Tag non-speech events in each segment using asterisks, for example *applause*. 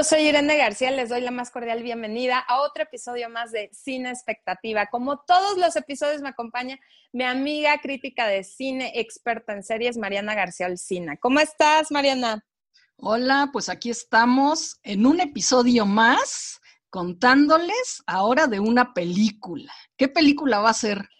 yo soy Irene García, les doy la más cordial bienvenida a otro episodio más de Cine Expectativa. Como todos los episodios me acompaña mi amiga crítica de cine, experta en series, Mariana García Olcina. ¿Cómo estás, Mariana? Hola, pues aquí estamos en un episodio más contándoles ahora de una película. ¿Qué película va a ser?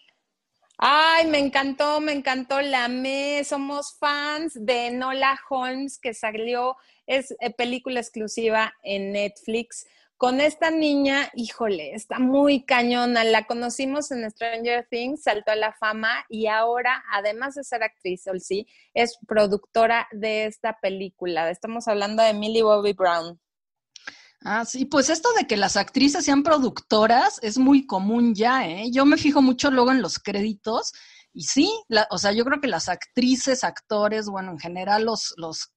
Ay, me encantó, me encantó, la amé. Somos fans de Nola Holmes, que salió, es eh, película exclusiva en Netflix. Con esta niña, híjole, está muy cañona. La conocimos en Stranger Things, saltó a la fama y ahora, además de ser actriz, sí, es productora de esta película. Estamos hablando de Millie Bobby Brown. Ah, sí, pues esto de que las actrices sean productoras es muy común ya, ¿eh? Yo me fijo mucho luego en los créditos y sí, o sea, yo creo que las actrices, actores, bueno, en general los, los,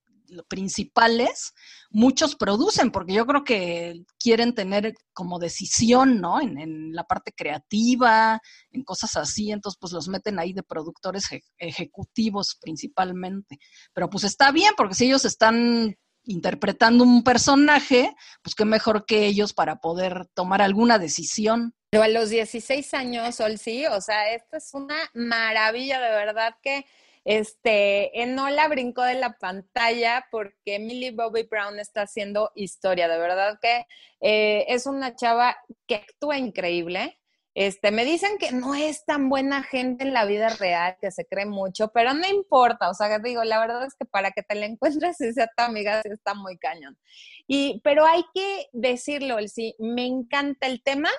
principales, muchos producen, porque yo creo que quieren tener como decisión, ¿no? En, en, la parte creativa, en cosas así, entonces pues los meten ahí de productores ejecutivos principalmente. Pero pues está bien, porque si ellos están interpretando un personaje, pues qué mejor que ellos para poder tomar alguna decisión. Pero a los 16 años, Sol, sí, o sea, esto es una maravilla, de verdad que este, Enola brincó de la pantalla porque Millie Bobby Brown está haciendo historia, de verdad que eh, es una chava que actúa increíble, este, me dicen que no es tan buena gente en la vida real, que se cree mucho, pero no importa, o sea, digo, la verdad es que para que te la encuentres y sea tu amiga, está muy cañón. Y, pero hay que decirlo, sí, me encanta el tema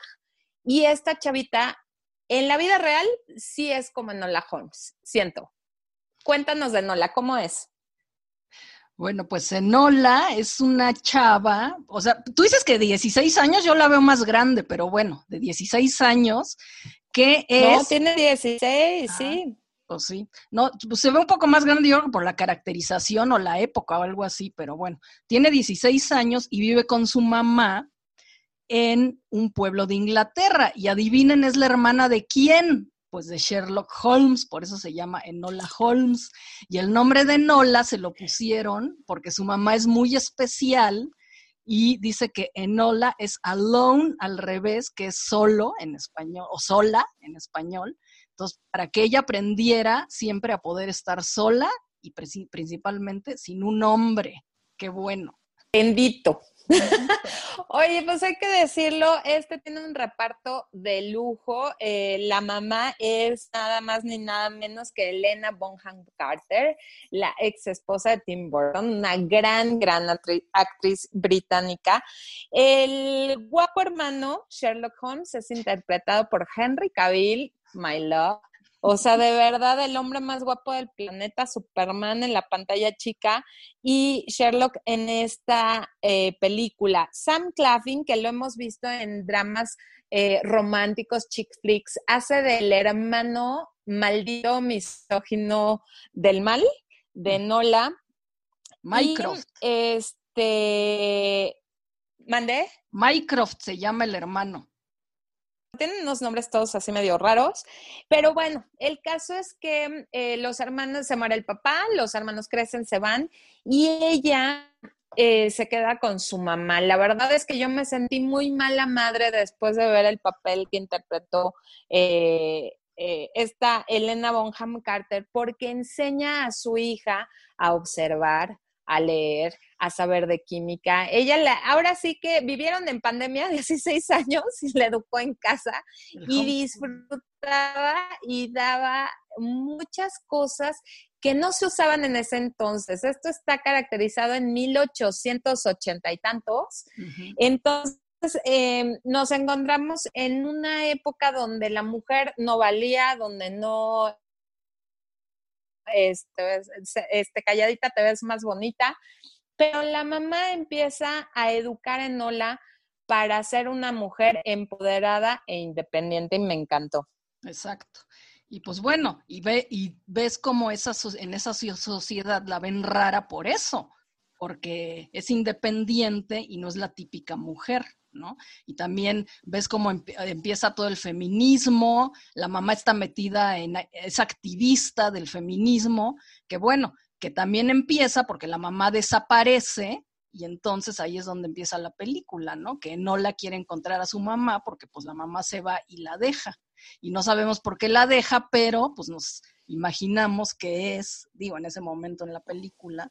y esta chavita, en la vida real, sí es como Nola Holmes, siento. Cuéntanos de Nola, ¿cómo es? Bueno, pues Enola es una chava, o sea, tú dices que de 16 años, yo la veo más grande, pero bueno, de 16 años, que es... No, tiene 16, ah, sí. Pues sí, no, pues se ve un poco más grande yo por la caracterización o la época o algo así, pero bueno, tiene 16 años y vive con su mamá en un pueblo de Inglaterra. Y adivinen, es la hermana de quién? Pues de Sherlock Holmes, por eso se llama Enola Holmes. Y el nombre de Enola se lo pusieron porque su mamá es muy especial y dice que Enola es alone al revés, que es solo en español, o sola en español. Entonces, para que ella aprendiera siempre a poder estar sola y principalmente sin un hombre. Qué bueno. Bendito. *laughs* Oye, pues hay que decirlo, este tiene un reparto de lujo. Eh, la mamá es nada más ni nada menos que Elena Bonham Carter, la ex esposa de Tim Burton, una gran, gran actriz británica. El guapo hermano Sherlock Holmes es interpretado por Henry Cavill, My Love, o sea, de verdad, el hombre más guapo del planeta, Superman en la pantalla chica y Sherlock en esta eh, película. Sam Claflin, que lo hemos visto en dramas eh, románticos, chick flicks, hace del hermano maldito misógino del mal, de mm. Nola. Mycroft. este. ¿Mandé? Mycroft se llama el hermano tienen unos nombres todos así medio raros, pero bueno, el caso es que eh, los hermanos, se muere el papá, los hermanos crecen, se van y ella eh, se queda con su mamá. La verdad es que yo me sentí muy mala madre después de ver el papel que interpretó eh, esta Elena Bonham Carter, porque enseña a su hija a observar, a leer, a saber de química. Ella, la, ahora sí que vivieron en pandemia *laughs* 16 años y la educó en casa y disfrutaba y daba muchas cosas que no se usaban en ese entonces. Esto está caracterizado en 1880 y tantos. Entonces, em, nos encontramos en una época donde la mujer no valía, donde no este, este, calladita te ves más bonita, pero la mamá empieza a educar en Ola para ser una mujer empoderada e independiente y me encantó. Exacto. Y pues bueno, y, ve, y ves cómo esa, en esa sociedad la ven rara por eso, porque es independiente y no es la típica mujer. ¿No? Y también ves cómo empieza todo el feminismo, la mamá está metida en, es activista del feminismo, que bueno, que también empieza porque la mamá desaparece y entonces ahí es donde empieza la película, ¿no? Que no la quiere encontrar a su mamá porque pues la mamá se va y la deja. Y no sabemos por qué la deja, pero pues nos imaginamos que es, digo, en ese momento en la película,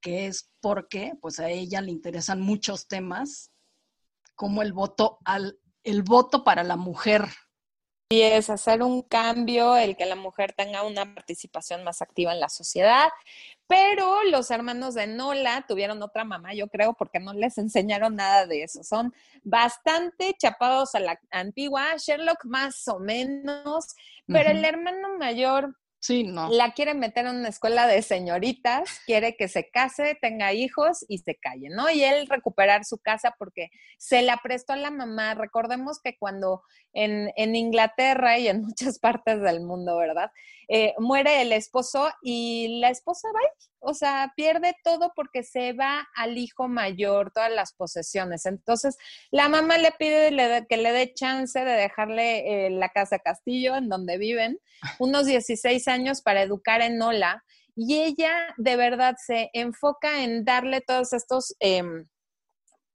que es porque pues a ella le interesan muchos temas como el voto al el voto para la mujer. Y es hacer un cambio, el que la mujer tenga una participación más activa en la sociedad. Pero los hermanos de Nola tuvieron otra mamá, yo creo, porque no les enseñaron nada de eso. Son bastante chapados a la antigua, Sherlock más o menos, pero el hermano mayor Sí, no. La quiere meter en una escuela de señoritas, quiere que se case, tenga hijos y se calle, ¿no? Y él recuperar su casa porque se la prestó a la mamá. Recordemos que cuando en, en Inglaterra y en *laughs* muchas partes del mundo, ¿verdad? Eh, muere el esposo y la esposa va, o sea, pierde todo porque se va al hijo mayor, todas las posesiones. Entonces, la mamá le pide que le dé chance de dejarle eh, la casa castillo en donde viven, unos 16 años para educar en Ola. Y ella de verdad se enfoca en darle todos estos, em,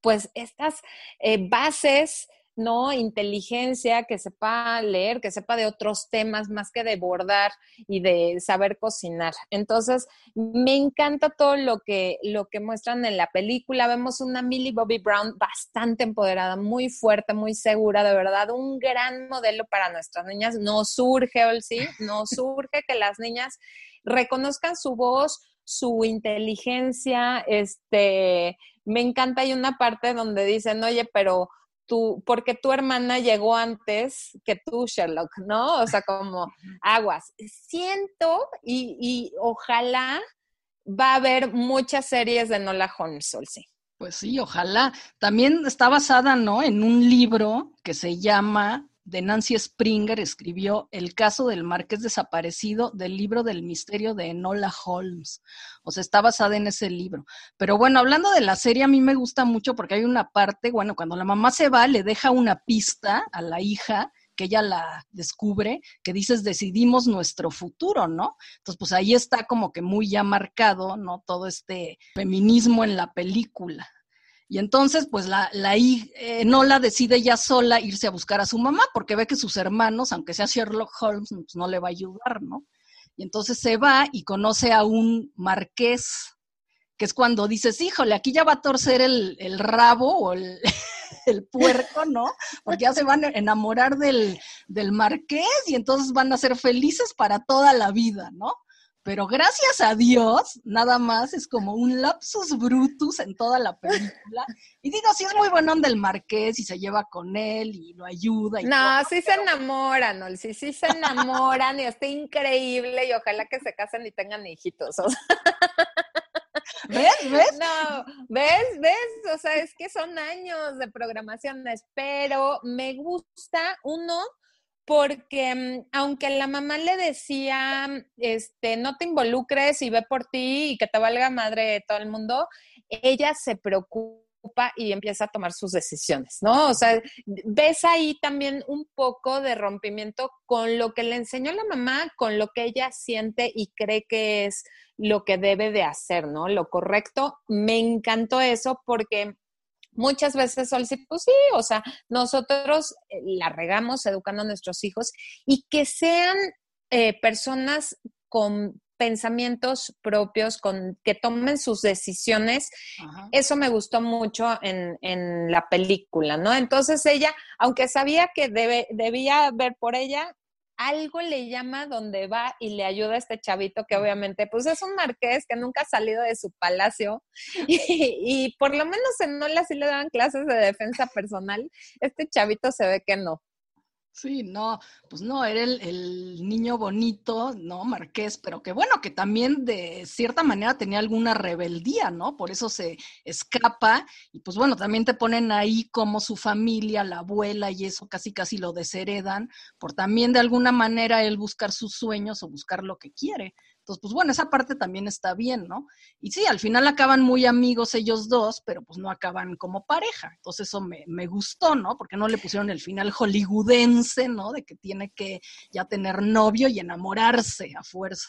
pues estas eh, bases ¿no? Inteligencia, que sepa leer, que sepa de otros temas más que de bordar y de saber cocinar. Entonces, me encanta todo lo que, lo que muestran en la película. Vemos una Millie Bobby Brown bastante empoderada, muy fuerte, muy segura, de verdad, un gran modelo para nuestras niñas. No surge, Olsi, no surge que las niñas reconozcan su voz, su inteligencia, este, me encanta, hay una parte donde dicen, oye, pero porque tu hermana llegó antes que tú, Sherlock, ¿no? O sea, como aguas. Siento y, y ojalá va a haber muchas series de Nola Holmes, sí. Pues sí, ojalá. También está basada, ¿no? En un libro que se llama de Nancy Springer escribió El caso del marqués desaparecido del libro del misterio de Enola Holmes. O sea, está basada en ese libro. Pero bueno, hablando de la serie, a mí me gusta mucho porque hay una parte, bueno, cuando la mamá se va, le deja una pista a la hija que ella la descubre, que dices, decidimos nuestro futuro, ¿no? Entonces, pues ahí está como que muy ya marcado, ¿no? Todo este feminismo en la película. Y entonces, pues la, la eh, Nola decide ya sola irse a buscar a su mamá porque ve que sus hermanos, aunque sea Sherlock Holmes, pues no le va a ayudar, ¿no? Y entonces se va y conoce a un marqués, que es cuando dices, híjole, aquí ya va a torcer el, el rabo o el, *laughs* el, puerco, ¿no? Porque ya se van a enamorar del, del marqués y entonces van a ser felices para toda la vida, ¿no? Pero gracias a Dios, nada más es como un lapsus brutus en toda la película. Y digo, sí es muy bueno del marqués y se lleva con él y lo ayuda. Y no, sí se enamoran, ¿no? sí, sí se *laughs* enamoran y está increíble y ojalá que se casen y tengan hijitos. ¿Ves? ¿Ves? No, ¿ves? ¿Ves? O sea, es que son años de programaciones, pero me gusta uno porque mm, aunque la mamá le decía, este, no te involucres y ve por ti y que te valga madre todo el mundo, ella se preocupa y empieza a tomar sus decisiones, ¿no? O sea, ves ahí también un poco de rompimiento con lo que le enseñó la mamá, con lo que ella siente y cree que es lo que debe de hacer, ¿no? Lo correcto. Me encantó eso porque muchas veces, Sol, pues sí, o sea, nosotros eh, la regamos educando a nuestros hijos y que sean eh, personas con pensamientos propios, con que tomen sus decisiones. Eso me gustó mucho en, en, la película, ¿no? Entonces ella, aunque sabía que debe, debía ver por ella, algo le llama donde va y le ayuda a este chavito que obviamente pues es un marqués que nunca ha salido de su palacio *laughs* y, por lo menos en Nola sí le daban clases de defensa personal. Este chavito se ve que no. Sí, no, pues no, era el, niño bonito, ¿no? Marqués, pero que bueno, que también de cierta manera tenía alguna rebeldía, ¿no? Por eso se escapa y pues bueno, también te ponen ahí como su familia, la abuela y eso casi casi lo desheredan, por también de alguna manera él buscar sus sueños o buscar lo que quiere. Entonces, pues bueno, esa parte también está bien, ¿no? Y sí, al final acaban muy amigos ellos dos, pero pues no acaban como pareja. Entonces eso me, me gustó, ¿no? Porque no le pusieron el final hollywoodense, ¿no? De que tiene que ya tener novio y enamorarse a fuerza.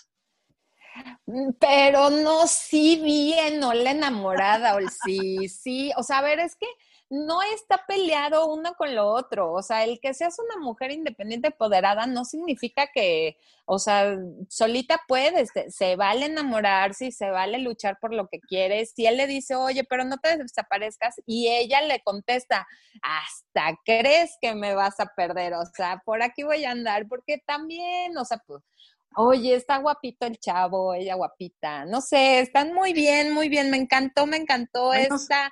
Pero no, sí bien, no la enamorada, o sí, sí. O sea, a ver, es que no está peleado uno con lo otro. O sea, el que seas una mujer independiente, empoderada, no significa que, o sea, solita puedes, se vale enamorarse y se vale luchar por lo que quieres. Si él le dice, oye, pero no te desaparezcas, y ella le contesta, hasta crees que me vas a perder. O sea, por aquí voy a andar, porque también, o sea, pues oye, está guapito el chavo, ella guapita, no sé, están muy bien, muy bien, me encantó, me encantó esta,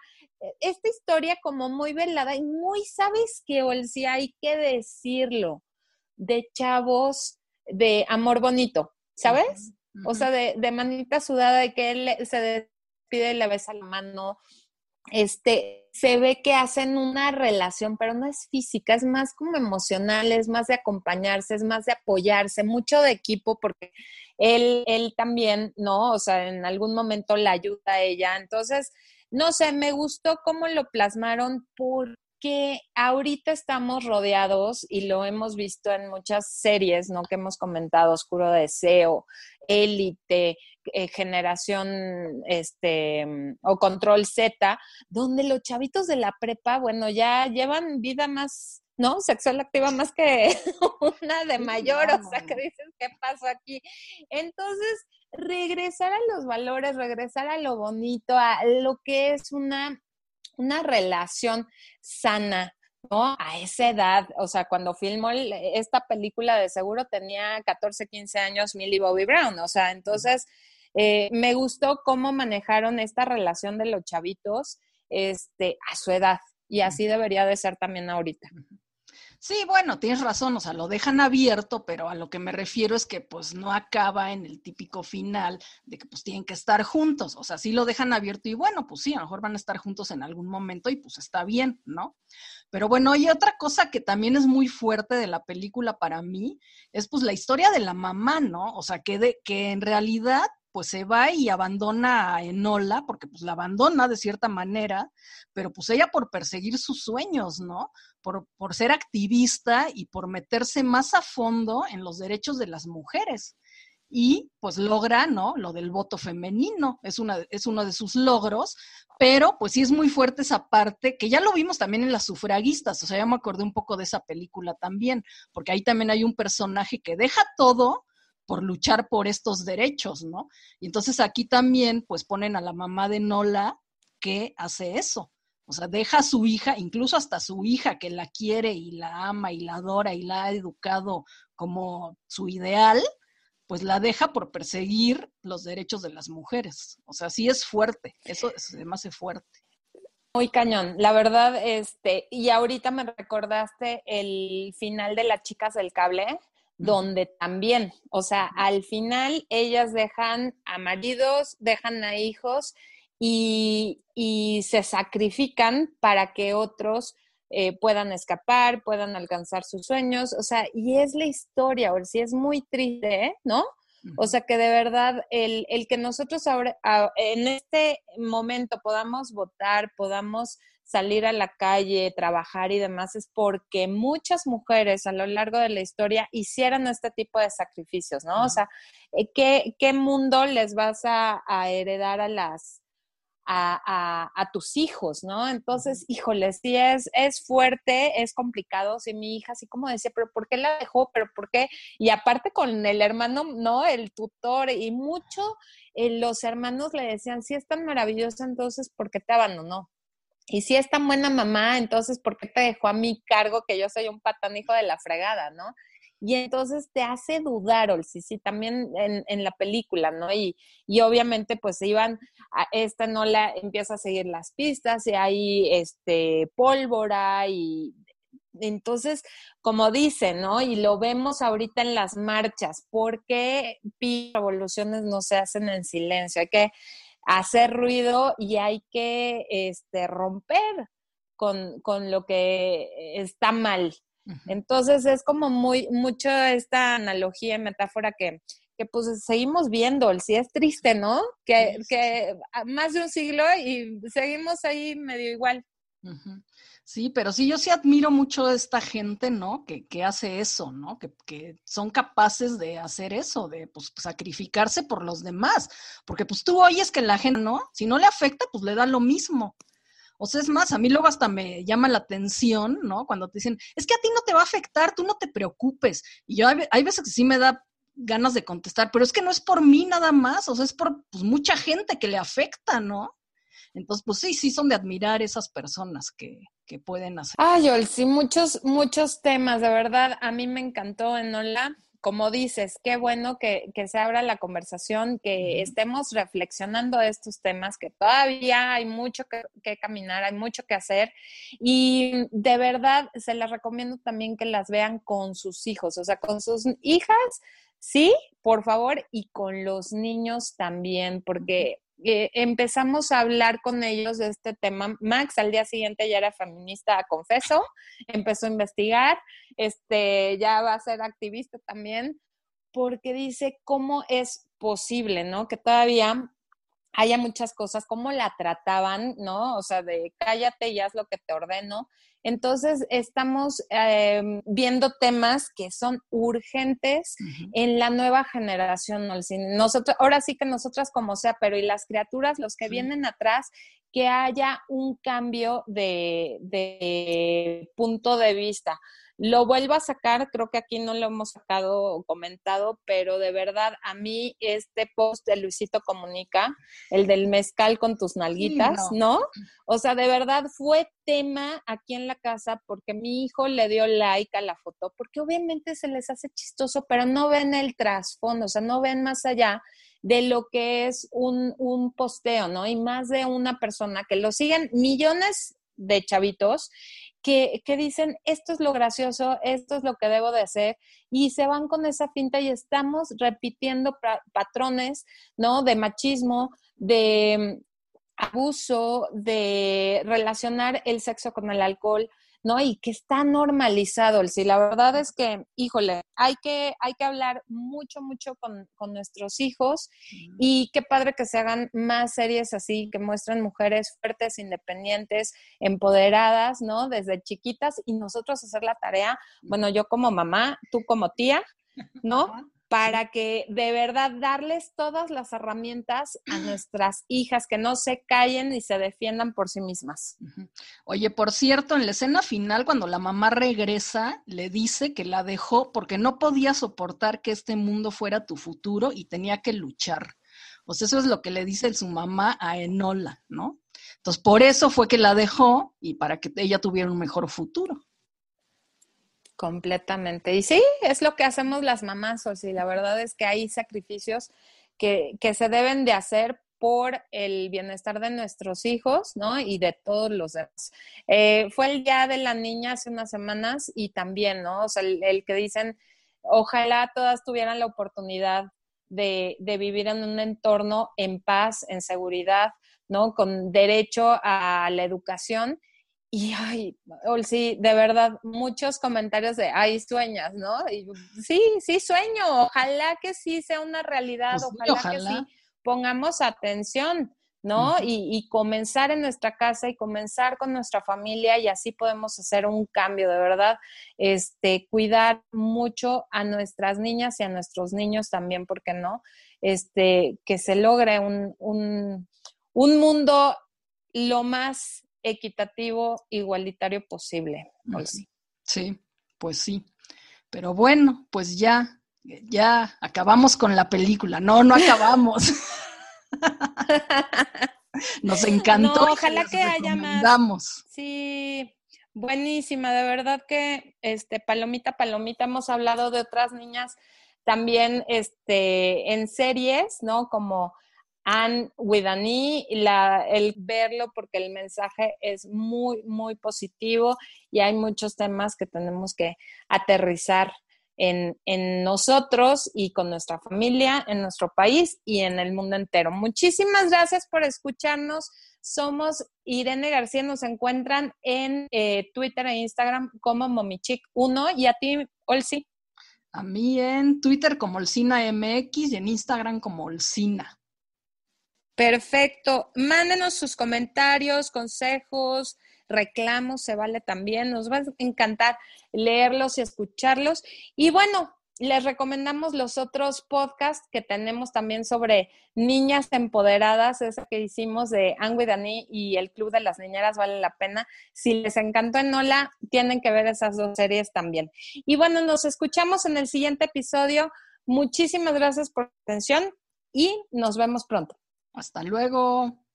esta historia como muy velada y muy, ¿sabes qué, si Hay que decirlo, de chavos de amor bonito, ¿sabes? O sea, de, de, manita sudada, de que él se despide y le besa la mano, este, se ve que hacen una relación, pero no es física, es más como emocional, es más de acompañarse, es más de apoyarse, mucho de equipo, porque él, él también, ¿no? O sea, en algún momento la ayuda a ella. Entonces, no sé, me gustó cómo lo plasmaron porque ahorita estamos rodeados y lo hemos visto en muchas series, ¿no? Que hemos comentado, Oscuro Deseo, Élite, eh, Generación, este, o Control Z, donde los chavitos de la prepa, bueno, ya llevan vida más ¿no? Sexual activa más que *laughs* una de mayor, o sea, que dices, ¿qué pasó aquí? Entonces, regresar a los valores, regresar a lo bonito, a lo que es una, una relación sana, ¿no? A esa edad, o sea, cuando filmó esta película de seguro tenía 14, 15 años Millie Bobby Brown, o sea, entonces eh, me gustó cómo manejaron esta relación de los chavitos este, a su edad y así debería de ser también ahorita. Sí, bueno, tienes razón, o sea, lo dejan abierto, pero a lo que me refiero es que pues no acaba en el típico final de que pues tienen que estar juntos, o sea, sí lo dejan abierto y bueno, pues sí, a lo mejor van a estar juntos en algún momento y pues está bien, ¿no? Pero bueno, y otra cosa que también es muy fuerte de la película para mí es pues la historia de la mamá, ¿no? O sea, que, de, que en realidad pues se va y abandona a Enola, porque pues la abandona de cierta manera, pero pues ella por perseguir sus sueños, ¿no? Por, por ser activista y por meterse más a fondo en los derechos de las mujeres. Y pues logra, ¿no? Lo del voto femenino, es, una, es uno de sus logros, pero pues sí es muy fuerte esa parte, que ya lo vimos también en las sufragistas, o sea, ya me acordé un poco de esa película también, porque ahí también hay un personaje que deja todo por luchar por estos derechos, ¿no? Y entonces aquí también, pues ponen a la mamá de Nola que hace eso. O sea, deja a su hija, incluso hasta su hija que la quiere y la ama y la adora y la ha educado como su ideal, pues la deja por perseguir los derechos de las mujeres. O sea, sí es fuerte, eso me hace fuerte. Muy cañón, la verdad, este, y ahorita me recordaste el final de las chicas del cable, donde también, o sea, al final ellas dejan a maridos, dejan a hijos y, se sacrifican para que otros eh, puedan escapar, puedan alcanzar sus sueños, o sea, y es la historia, o si es muy triste, ¿no? O sea, que de verdad el, el que nosotros ahora, en este momento podamos votar, podamos salir a la calle, trabajar y demás, es porque muchas mujeres a lo largo de la historia hicieron este tipo de sacrificios, ¿no? O sea, eh, ¿qué, ¿qué, mundo les vas a, heredar a las... A, a, tus hijos, ¿no? Entonces, híjole, sí es, es fuerte, es complicado, si mi hija así como decía, pero ¿por qué la dejó? ¿Pero por qué? Y aparte con el hermano, ¿no? El tutor y mucho, eh, los hermanos le decían, sí es tan maravilloso, entonces, ¿por qué te abandonó? Y si es tan buena mamá, entonces, ¿por qué te dejó a mi cargo que yo soy un patán hijo de la fregada, no? Y entonces te hace dudar, sí, sí, también en, la película, ¿no? Y, y obviamente, pues iban, a esta no la empieza a seguir las pistas y hay este pólvora y entonces, como dicen, ¿no? Y lo vemos ahorita en las marchas, ¿por qué revoluciones no se hacen en silencio? Hay que hacer ruido y hay que este, romper con, lo que está mal. Entonces es como muy mucho esta analogía, metáfora que, que pues seguimos viendo, si es triste, ¿no? Que, que más de un siglo y seguimos ahí medio igual. Sí, pero sí, yo sí admiro mucho a esta gente, ¿no? Que, que hace eso, ¿no? Que, que, son capaces de hacer eso, de pues, sacrificarse por los demás. Porque pues tú oyes que la gente, ¿no? Si no le afecta, pues le da lo mismo. O sea, es más, a mí luego hasta me llama la atención, ¿no? Cuando te dicen, es que a ti no te va a afectar, tú no te preocupes. Y yo hay, veces que sí me da ganas de contestar, pero es que no es por mí nada más, o sea, es por pues, mucha gente que le afecta, ¿no? Entonces, pues sí, sí son de admirar esas personas que, que pueden hacer. Ay, Joel, sí, muchos, muchos temas, de verdad, a mí me encantó en Hola. Como dices, qué bueno que, que se abra la conversación, que estemos reflexionando estos temas, que todavía hay mucho que, que, caminar, hay mucho que hacer. Y de verdad, se las recomiendo también que las vean con sus hijos, o sea, con sus hijas, sí, por favor, y con los niños también, porque eh, empezamos a hablar con ellos de este tema. Max al día siguiente ya era feminista, confeso, empezó a investigar, este, ya va a ser activista también, porque dice cómo es posible, ¿no? Que todavía haya muchas cosas, cómo la trataban, ¿no? O sea, de cállate y haz lo que te ordeno. Entonces, estamos em, viendo temas que son urgentes en la nueva generación. Nosotros, ahora sí que nosotras como sea, pero y las criaturas, los que vienen atrás, que haya un cambio de, de punto de vista. Lo vuelvo a sacar, creo que aquí no lo hemos sacado o comentado, pero de verdad a mí este post de Luisito Comunica, el del mezcal con tus nalguitas, no. O sea, de verdad fue tema aquí en la casa porque mi hijo le dio like a la foto, porque obviamente se les hace chistoso, pero no ven el trasfondo, o sea, no ven más allá de lo que es un, un posteo, ¿no? Y más de una persona que lo siguen millones de chavitos que, que, dicen, esto es lo gracioso, esto es lo que debo de hacer, y se van con esa finta y estamos repitiendo patrones, ¿no? De machismo, de abuso, de relacionar el sexo con el alcohol, ¿no? Y que está normalizado. Sí, la verdad es que, híjole, hay que, hay que hablar mucho, mucho con, con nuestros hijos y qué padre que se hagan más series así, que muestren mujeres fuertes, independientes, empoderadas, ¿no? Desde chiquitas y nosotros hacer la tarea, bueno, yo como mamá, tú como tía, ¿no? Para que de verdad darles todas las herramientas a nuestras hijas que no se callen y se defiendan por sí mismas. Oye, por cierto, en la escena final, cuando la mamá regresa, le dice que la dejó porque no podía soportar que este mundo fuera tu futuro y tenía que luchar. O sea, eso es lo que le dice su mamá a Enola, ¿no? Entonces, por eso fue que la dejó y para que ella tuviera un mejor futuro. Completamente. Y sí, es lo que hacemos las mamás, o sí, la verdad es que hay sacrificios que, que se deben de hacer por el bienestar de nuestros hijos, ¿no? Y de todos los demás. Eh, fue el Día de la Niña hace unas semanas y también, ¿no? O sea, el, que dicen, ojalá todas tuvieran la oportunidad de, de, vivir en un entorno en paz, en seguridad, ¿no? Con derecho a la educación y ay, sí, de verdad, muchos comentarios de, ay, sueñas, ¿no? Y, sí, sí, sueño, ojalá que sí sea una realidad, pues ojalá, que sí pongamos atención, ¿no? y, y, comenzar en nuestra casa y comenzar con nuestra familia y así podemos hacer un cambio, de verdad, este, cuidar mucho a nuestras niñas y a nuestros niños también, ¿por qué no? Este, que se logre un, un, un mundo lo más equitativo, igualitario posible. Sí, pues sí. Pero bueno, pues ya, ya acabamos con la película. No, no acabamos. *laughs* Nos encantó. ojalá que haya más. Sí, buenísima, de verdad que este palomita palomita hemos hablado de otras niñas también este en series, ¿no? Como Anne Widani, la, el verlo porque el mensaje es muy, muy positivo y hay muchos temas que tenemos que aterrizar en, nosotros y con nuestra familia, en nuestro país y en el mundo entero. Muchísimas gracias por escucharnos. Somos Irene García, nos encuentran en eh, Twitter e Instagram como Momichic1 y a ti, Olsi. A mí en Twitter como Olsina MX y en Instagram como Olsina. Perfecto. Mándenos sus comentarios, consejos, reclamos, se vale también. Nos va a encantar leerlos y escucharlos. Y bueno, les recomendamos los otros podcasts que tenemos también sobre niñas empoderadas, ese que hicimos de Angui Dani y el Club de las Niñeras vale la pena. Si les encantó Enola, tienen que ver esas dos series también. Y bueno, nos escuchamos en el siguiente episodio. Muchísimas gracias por su atención y nos vemos pronto. Hasta luego.